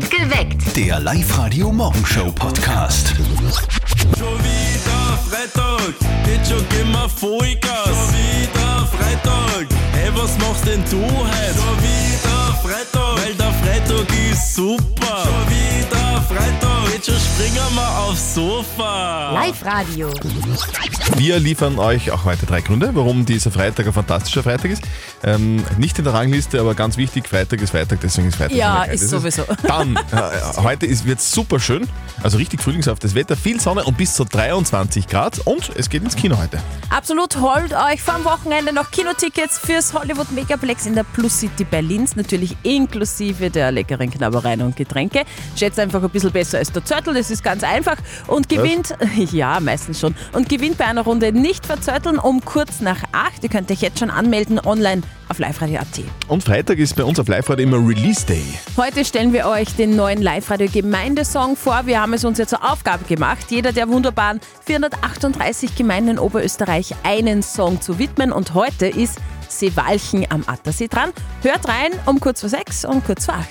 Geweckt. Der Live-Radio-Morgenshow-Podcast. Schon wieder Freitag, geht schon immer Vollgas. Schon wieder Freitag, hey, was machst denn du heute? Schon wieder Freitag, weil der Freitag ist super. Schon wieder Freitag, jetzt schon springen wir aufs Sofa. Live-Radio. Wir liefern euch auch heute drei Gründe, warum dieser Freitag ein fantastischer Freitag ist. Ähm, nicht in der Rangliste, aber ganz wichtig, Freitag ist Freitag, deswegen ist Freitag. Ja, geil. ist sowieso. Dann, äh, heute wird es super schön, also richtig frühlingshaftes Wetter, viel Sonne und bis zu 23 Grad und es geht ins Kino heute. Absolut, holt euch vom Wochenende noch Kinotickets fürs Hollywood Megaplex in der Plus City Berlins, natürlich inklusive der leckeren Knabbereien und Getränke. Schätzt einfach ein bisschen besser als der Zörtel, das ist ganz einfach und gewinnt, ja, meistens schon, und gewinnt bei einer Runde nicht verzötteln um kurz nach 8. Ihr könnt euch jetzt schon anmelden online auf liveradio.at. Und Freitag ist bei uns auf Live-Radio immer Release Day. Heute stellen wir euch den neuen Live-Radio Gemeindesong vor. Wir haben es uns ja zur Aufgabe gemacht, jeder der wunderbaren 438 Gemeinden in Oberösterreich einen Song zu widmen. Und heute ist Seewalchen am Attersee dran. Hört rein um kurz vor sechs und kurz vor acht.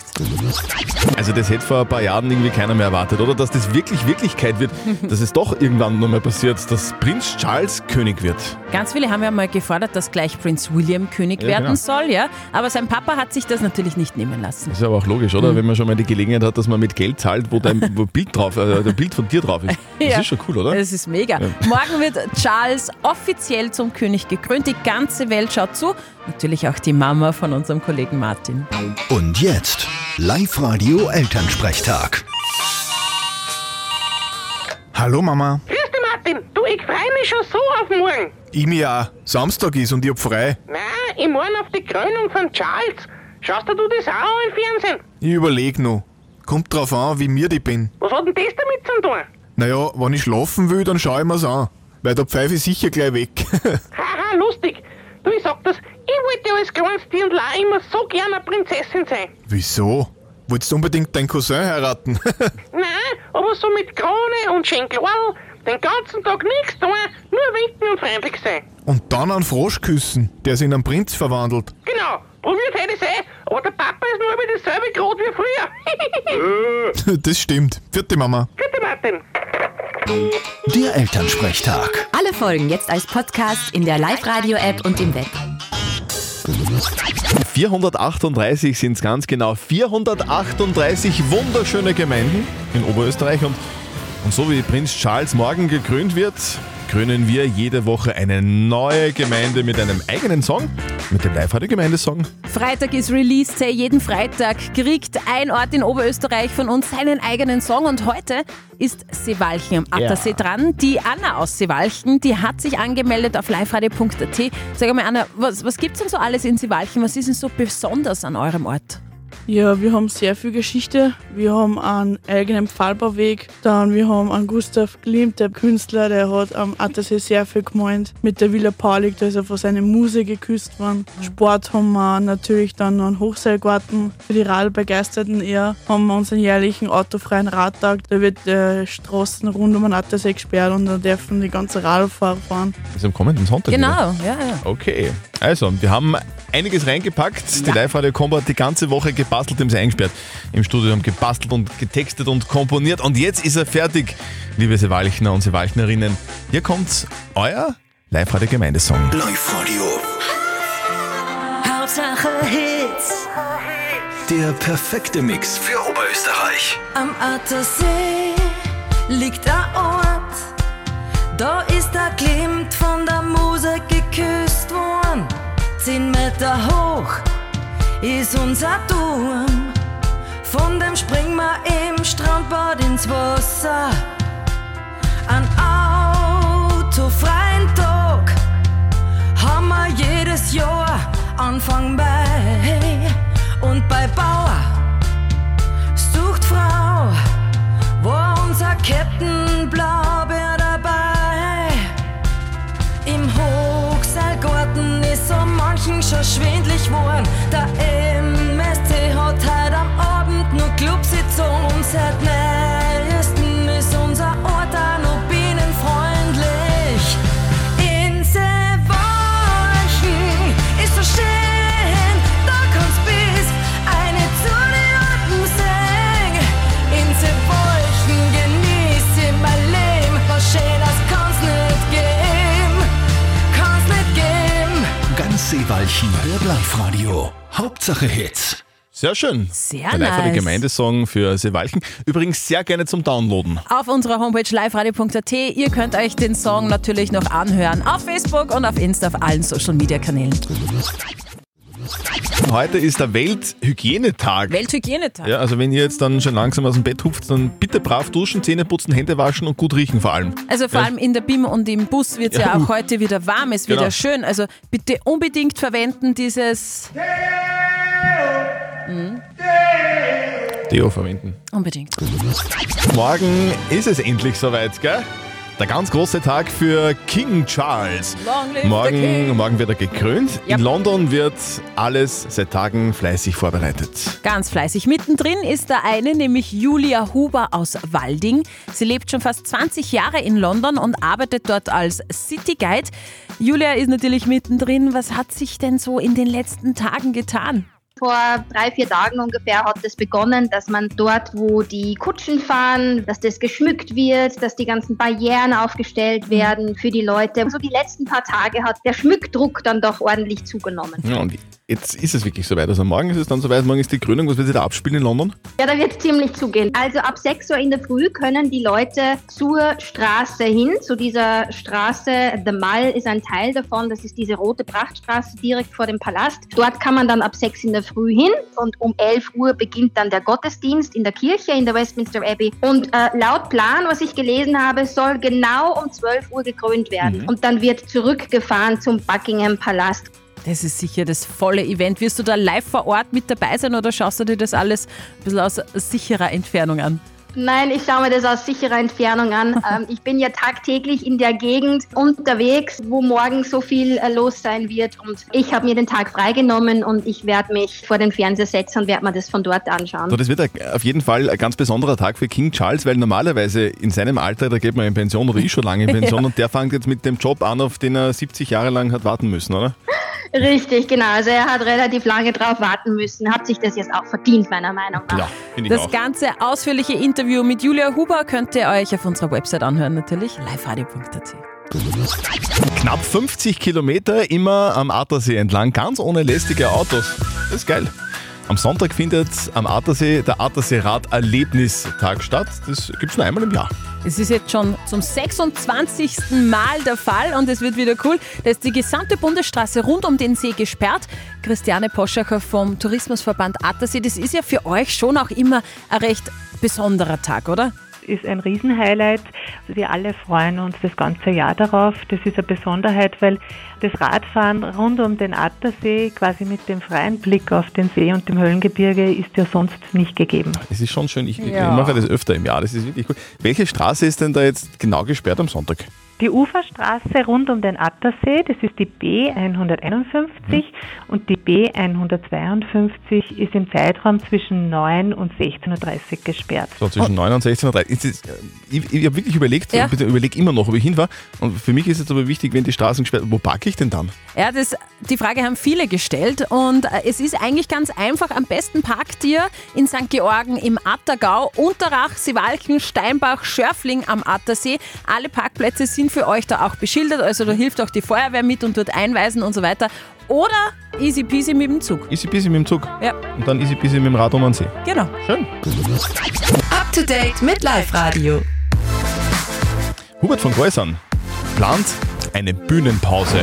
Also das hätte vor ein paar Jahren irgendwie keiner mehr erwartet, oder? Dass das wirklich Wirklichkeit wird, dass es doch irgendwann noch mal passiert, dass Prinz Charles König wird. Ganz viele haben ja mal gefordert, dass gleich Prinz William König Ja, werden genau. soll, ja. Aber sein Papa hat sich das natürlich nicht nehmen lassen. Das ist aber auch logisch, Mhm. oder? Wenn man schon mal die Gelegenheit hat, dass man mit Geld zahlt, wo dein wo Bild drauf, äh, ein Bild von dir drauf ist. Das Ja. ist schon cool, oder? Das ist mega. Morgen wird Charles offiziell zum König gekrönt. Die ganze Welt schaut zu. Natürlich auch die Mama von unserem Kollegen Martin. Und jetzt Live-Radio Elternsprechtag. Hallo Mama. Grüß dich, Martin. Du, ich freue mich schon so auf morgen. Ich mir auch. Samstag ist und ich hab frei. Nein, ich meine auf die Krönung von Charles. Schaust du das auch an im Fernsehen? Ich überleg noch. Kommt drauf an, wie mir ich bin. Was hat denn das damit zu tun? Naja, wenn ich schlafen will, dann schau ich mir's an. Weil der Pfeife ist sicher gleich weg. Haha, lustig. Du, ich sag das, ich wollte als kleines Dirndl auch immer so gern eine Prinzessin sein. Wieso? Wolltest du unbedingt deinen Cousin heiraten? Nein, aber so mit Krone und Schenklarl, den ganzen Tag nichts tun, nur winken und freundlich sein. und dann einen Frosch küssen, der sich in einen Prinz verwandelt. Genau, probiert hätte ich eh, aber der Papa ist nur über dasselbe Grad wie früher. das stimmt. Vierte Mama. Bitte, Martin. Der Elternsprechtag. Alle Folgen jetzt als Podcast in der Live-Radio-App und im Web. 438 sind es ganz genau. 438 wunderschöne Gemeinden in Oberösterreich. Und, und so wie Prinz Charles morgen gekrönt wird, krönen wir jede Woche eine neue Gemeinde mit einem eigenen Song, mit dem Live-Radio-Gemeindesong. Freitag ist Release Day. Jeden Freitag kriegt ein Ort in Oberösterreich von uns seinen eigenen Song. Und heute ist Seewalchen am Attersee Ja. dran. Die Anna aus Seewalchen, die hat sich angemeldet auf liveradio.at. Sag mal, Anna, was, was gibt's denn so alles in Seewalchen? Was ist denn so besonders an eurem Ort? Ja, wir haben sehr viel Geschichte. Wir haben einen eigenen Pfahlbauweg. Dann wir haben einen Gustav Klimt, der Künstler, der hat am Attersee sehr viel gemeint. Mit der Villa Paulik, da ist er von seiner Muse geküsst worden. Sport haben wir natürlich dann noch einen Hochseilgarten. Für die Radbegeisterten eher haben wir unseren jährlichen autofreien Radtag. Da wird äh, Straßen rund um den Attersee gesperrt und da dürfen die ganzen Radfahrer fahren. Das ist am kommenden Sonntag. wieder. Genau, ja, ja. Okay, also wir haben einiges reingepackt. Die Live-Radio-Combo hat die ganze Woche gebastelt, haben sie eingesperrt. Im Studio haben gebastelt und getextet und komponiert. Und jetzt ist er fertig, liebe Seewalchner und Seewalchnerinnen. Hier kommt euer Live-Radio-Gemeindesong. Live-Radio. Hauptsache Hits Der perfekte Mix für Oberösterreich. am Attersee liegt der Ort. Da ist der Klimt von der Muse geküsst worden. Zehn Meter hoch ist unser Turm. Von dem springen wir im Strandbad ins Wasser. An autofreien Tag haben wir jedes Jahr Anfang Mai. Und bei Bauer Seewaldchen hört Live-Radio. Hauptsache Hits. Sehr schön. Sehr Der live nice. Gemeindesong für Seewalchen. Übrigens sehr gerne zum Downloaden. Auf unserer Homepage liveradio.at. Ihr könnt euch den Song natürlich noch anhören. Auf Facebook und auf Insta, auf allen Social Media Kanälen. Heute ist der Welthygienetag. Welthygienetag. Ja, also wenn ihr jetzt dann schon langsam aus dem Bett hupft, dann bitte brav duschen, Zähne putzen, Hände waschen und gut riechen vor allem. Also vor Ja. allem in der BIM und im Bus wird es ja, Ja, auch uh. heute wieder warm, ist wieder Genau. schön. Also bitte unbedingt verwenden dieses Deo verwenden. unbedingt. Morgen ist es endlich soweit, gell? Der ganz große Tag für King Charles. Morgen, King. morgen wird er gekrönt. Ja. In London wird alles seit Tagen fleißig vorbereitet. Ganz fleißig. Mittendrin ist da eine, nämlich Julia Huber aus Walding. Sie lebt schon fast 20 Jahre in London und arbeitet dort als City Guide. Julia ist natürlich mittendrin. Was hat sich denn so in den letzten Tagen getan? Vor drei, vier Tagen ungefähr hat es begonnen, dass man dort, wo die Kutschen fahren, dass das geschmückt wird, dass die ganzen Barrieren aufgestellt werden für die Leute. So die letzten paar Tage hat der Schmückdruck dann doch ordentlich zugenommen. Ja, und jetzt ist es wirklich soweit. Also morgen ist es dann soweit, morgen ist die Krönung. Was wird sich da abspielen in London? Ja, da wird es ziemlich zugehen. Also ab 6 Uhr in der Früh können die Leute zur Straße hin, zu dieser Straße. The Mall ist ein Teil davon. Das ist diese rote Prachtstraße direkt vor dem Palast. Dort kann man dann ab 6 in der Früh hin und um 11 Uhr beginnt dann der Gottesdienst in der Kirche in der Westminster Abbey. Und äh, laut Plan, was ich gelesen habe, soll genau um 12 Uhr gekrönt werden. Und dann wird zurückgefahren zum Buckingham Palast. Das ist sicher das volle Event. Wirst du da live vor Ort mit dabei sein oder schaust du dir das alles ein bisschen aus sicherer Entfernung an? Nein, ich schaue mir das aus sicherer Entfernung an. ähm, ich bin ja tagtäglich in der Gegend unterwegs, wo morgen so viel äh, los sein wird. Und ich habe mir den Tag freigenommen und ich werde mich vor den Fernseher setzen und werde mir das von dort anschauen. So, das wird auf jeden Fall ein ganz besonderer Tag für King Charles, weil normalerweise in seinem Alter, da geht man in Pension oder ist schon lange in Pension und der fängt jetzt mit dem Job an, auf den er 70 Jahre lang hat warten müssen, oder? Richtig, genau. Also er hat relativ lange drauf warten müssen, hat sich das jetzt auch verdient, meiner Meinung nach. Ja, finde ich Das auch. ganze ausführliche Interview mit Julia Huber könnt ihr euch auf unserer Website anhören, natürlich liveradio.at. Knapp 50 Kilometer immer am Attersee entlang, ganz ohne lästige Autos. Das ist geil. Am Sonntag findet am Attersee der Attersee-Rad-Erlebnistag statt. Das gibt es nur einmal im Jahr. Es ist jetzt schon zum 26. Mal der Fall und es wird wieder cool. Da ist die gesamte Bundesstraße rund um den See gesperrt. Christiane Poschacher vom Tourismusverband Attersee, das ist ja für euch schon auch immer ein recht besonderer Tag, oder? Ist ein Riesenhighlight. Wir alle freuen uns das ganze Jahr darauf. Das ist eine Besonderheit, weil das Radfahren rund um den Attersee, quasi mit dem freien Blick auf den See und dem Höllengebirge, ist ja sonst nicht gegeben. Das ist schon schön. Ich, Ja. ich mache das öfter im Jahr. Das ist wirklich cool. Welche Straße ist denn da jetzt genau gesperrt am Sonntag? Die Uferstraße rund um den Attersee, das ist die B151 und die B152 ist im Zeitraum zwischen 9 und 16.30 Uhr gesperrt. So zwischen 9 und 16.30 Uhr. Ist das- Ich, ich habe wirklich überlegt, Ja. ich überlege immer noch, ob ich hin war. Und für mich ist es aber wichtig, wenn die Straßen gesperrt Wo parke ich denn dann? Ja, das, die Frage haben viele gestellt und äh, es ist eigentlich ganz einfach. Am besten parkt ihr in St. Georgen im Attergau, Unterrach, Siwalken, Steinbach, Schörfling am Attersee. Alle Parkplätze sind für euch da auch beschildert, also da hilft auch die Feuerwehr mit und dort einweisen und so weiter. Oder easy peasy mit dem Zug. Easy peasy mit dem Zug. Ja, Und dann easy peasy mit dem Rad um den See. genau. Schön. Up to date mit Live Radio. Hubert von Geusern plant eine Bühnenpause.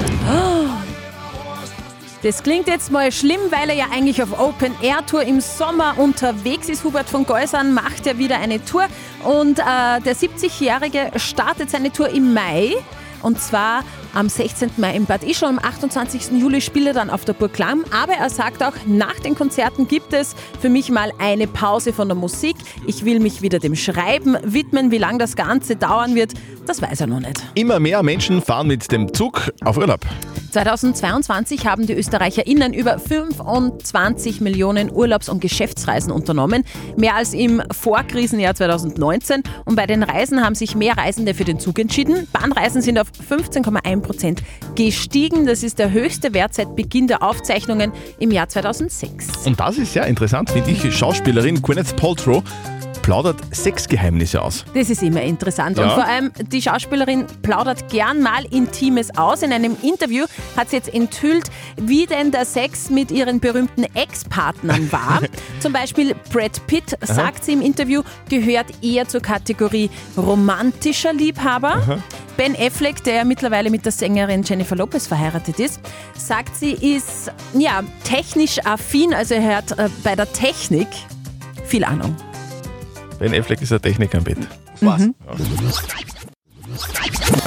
Das klingt jetzt mal schlimm, weil er ja eigentlich auf Open Air Tour im Sommer unterwegs ist. Hubert von Geusern macht ja wieder eine Tour und äh, der 70-Jährige startet seine Tour im Mai. Und zwar am 16. Mai in Bad Ischl. Am 28. Juli spielt er dann auf der Burg Lamm. Aber er sagt auch, nach den Konzerten gibt es für mich mal eine Pause von der Musik. Ich will mich wieder dem Schreiben widmen. Wie lange das Ganze dauern wird, das weiß er noch nicht. Immer mehr Menschen fahren mit dem Zug auf Urlaub. 2022 haben die ÖsterreicherInnen über 25 Millionen Urlaubs- und Geschäftsreisen unternommen, mehr als im Vorkrisenjahr 2019. Und bei den Reisen haben sich mehr Reisende für den Zug entschieden. Bahnreisen sind auf 15,1 Prozent gestiegen. Das ist der höchste Wert seit Beginn der Aufzeichnungen im Jahr 2006. Und das ist sehr interessant, finde ich. Schauspielerin Gwyneth Paltrow plaudert Sexgeheimnisse aus. Das ist immer interessant. Und Ja. vor allem, die Schauspielerin plaudert gern mal Intimes aus. In einem Interview hat sie jetzt enthüllt, wie denn der Sex mit ihren berühmten Ex-Partnern war. Zum Beispiel Brad Pitt, sagt sie im Interview, gehört eher zur Kategorie romantischer Liebhaber. Ben Affleck, der mittlerweile mit der Sängerin Jennifer Lopez verheiratet ist, sagt, sie ist ja technisch affin, also er hat äh, bei der Technik viel Ahnung. Ben Affleck ist ein Techniker im Bett. Mhm.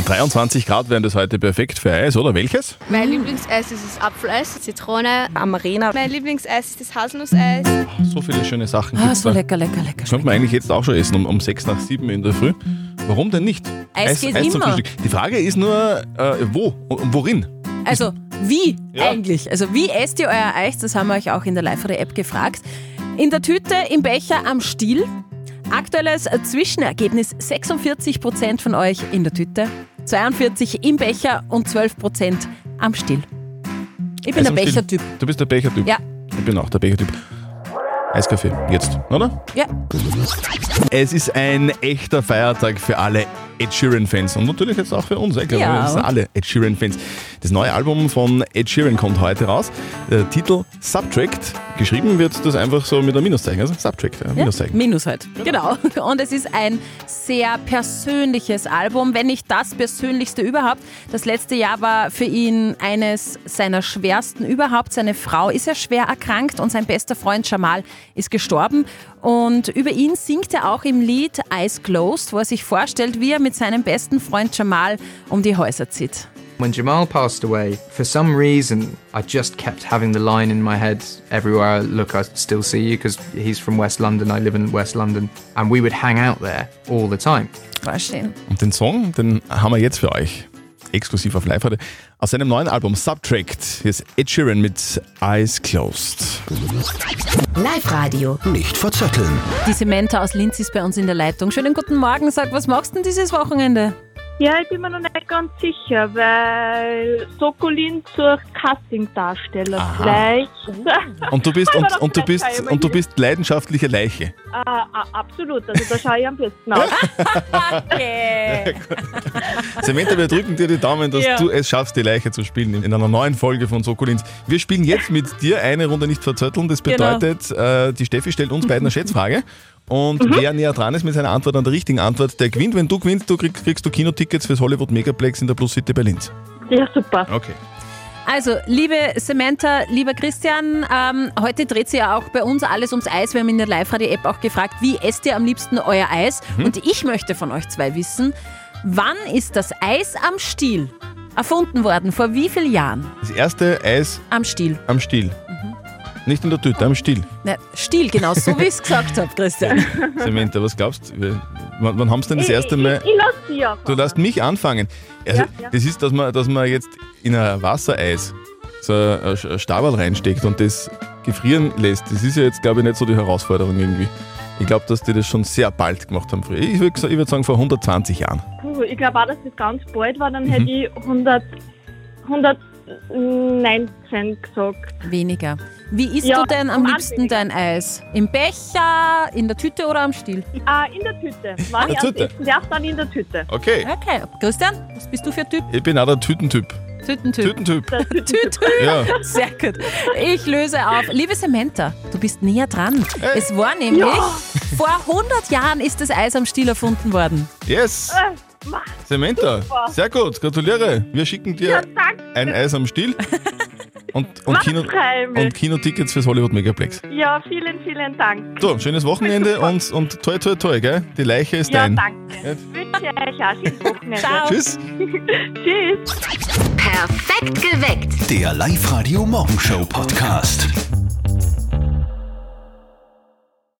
23 Grad wären das heute perfekt für Eis, oder? Welches? Mein Lieblingseis ist das Apfeleis, Zitrone, Amarena. Mein Lieblingseis ist das Haselnusseis. So viele schöne Sachen Ah, gibt's so da. lecker, lecker, lecker. Könnte man eigentlich jetzt auch schon essen, um, um 6 nach 7 in der Früh. Warum denn nicht? Eis geht zum immer. Frühstück. Die Frage ist nur, äh, wo und worin? Also, wie Ja. eigentlich? Also, wie esst ihr euer Eis? Das haben wir euch auch in der Live-Radio-App gefragt. In der Tüte, im Becher, am Stiel. Aktuelles Zwischenergebnis: 46% von euch in der Tüte, 42% im Becher und 12% am Stiel. Ich bin Eis der am Stiel. Bechertyp. Du bist der Bechertyp. Ja. Ich bin auch der Bechertyp. Eiskaffee, jetzt, oder? Ja. Es ist ein echter Feiertag für alle Ed Sheeran-Fans und natürlich jetzt auch für uns. Ich glaube, Ja. wir sind alle Ed Sheeran-Fans. Das neue Album von Ed Sheeran kommt heute raus. Der Titel Subtract. Geschrieben wird das einfach so mit einem Minuszeichen. Also Subtract, Ja, Minuszeichen. Minus halt. Genau. Und es ist ein sehr persönliches Album, wenn nicht das persönlichste überhaupt. Das letzte Jahr war für ihn eines seiner schwersten überhaupt. Seine Frau ist ja schwer erkrankt und sein bester Freund Jamal ist gestorben. Und über ihn singt er auch im Lied Eyes Closed, wo er sich vorstellt, wie er mit seinem besten Freund Jamal um die Häuser zieht. When Jamal passed away, for some reason, I just kept having the line in my head everywhere I look, I still see you because he's from West London, I live in West London, and we would hang out there all the time. Schön. Und den Song, den haben wir jetzt für euch. Exklusiv auf live heute. Aus seinem neuen Album Subtract. Hier ist Ed Sheeran mit Eyes Closed. Live-Radio. Nicht verzetteln. Die Samantha aus Linz ist bei uns in der Leitung. Schönen guten Morgen. Sag, was machst du denn dieses Wochenende? Ja, ich bin mir noch nicht ganz sicher, weil Sokolin sucht Casting-Darsteller. Aha. Vielleicht. Und du bist, und, und du bist, und du bist leidenschaftliche Leiche. Ah, ah, absolut, also da schaue ich am besten aus. Okay. Samantha, wir drücken dir die Daumen, dass Ja. du es schaffst, die Leiche zu spielen in einer neuen Folge von Sokolins. Wir spielen jetzt mit dir eine Runde nicht verzötteln. Das Genau. bedeutet, äh, die Steffi stellt uns beiden eine Schätzfrage. Und Mhm. wer näher dran ist mit seiner Antwort an der richtigen Antwort, der gewinnt. Wenn du gewinnst, du kriegst, kriegst du Kinotickets fürs Hollywood Megaplex in der Plus City Berlin. Ja, super. Okay. Also, liebe Samantha, lieber Christian, ähm, heute dreht sich ja auch bei uns alles ums Eis. Wir haben in der Live-Radio-App auch gefragt, wie esst ihr am liebsten euer Eis? Mhm. Und ich möchte von euch zwei wissen, wann ist das Eis am Stiel erfunden worden? Vor wie vielen Jahren? Das erste Eis Am Stiel. am Stiel. Nicht in der Tüte, am Stiel. Na, Stiel, genau, so wie ich es gesagt habe, Christian. Samantha, was glaubst du? Wann, wann haben sie denn das erste Mal... Ich, ich lasse sie ja. Du lässt mich anfangen. Also, Ja, ja. Das ist, dass man, dass man jetzt in ein Wassereis so ein Stabal reinsteckt und das gefrieren lässt. Das ist ja jetzt, glaube ich, nicht so die Herausforderung irgendwie. Ich glaube, dass die das schon sehr bald gemacht haben früher. Ich würde ich würd sagen vor 120 Jahren. Puh, ich glaube auch, dass das ganz bald war, dann Mhm. hätte ich 100, 119 gesagt. Weniger. Wie isst Ja, du denn am liebsten dein Eis? Im Becher, in der Tüte oder am Stiel? Ah, in der Tüte. Wenn In ich Tüte? essen darf, dann in der Tüte. Okay. Okay. Christian, was bist du für ein Typ? Ich bin auch der Tütentyp. Tütentyp. Tütentyp. Der Tütentyp. Ja. Sehr gut. Ich löse auf. Liebe Samantha, du bist näher dran. Hey. Es war nämlich, Ja. vor 100 Jahren ist das Eis am Stiel erfunden worden. Yes. Äh. Samantha, Super. sehr gut. Gratuliere. Wir schicken dir Ja, ein Eis am Stiel und, und, Kino, und Kinotickets fürs Hollywood Megaplex. Ja, vielen, vielen Dank. So, schönes Wochenende und, und toi toi toi, gell? Die Leiche ist Ja, dein. danke. Wünsche euch auch schönes Wochenende. Ciao. Tschüss. Tschüss. Perfekt geweckt. Der Live-Radio Morgenshow Podcast.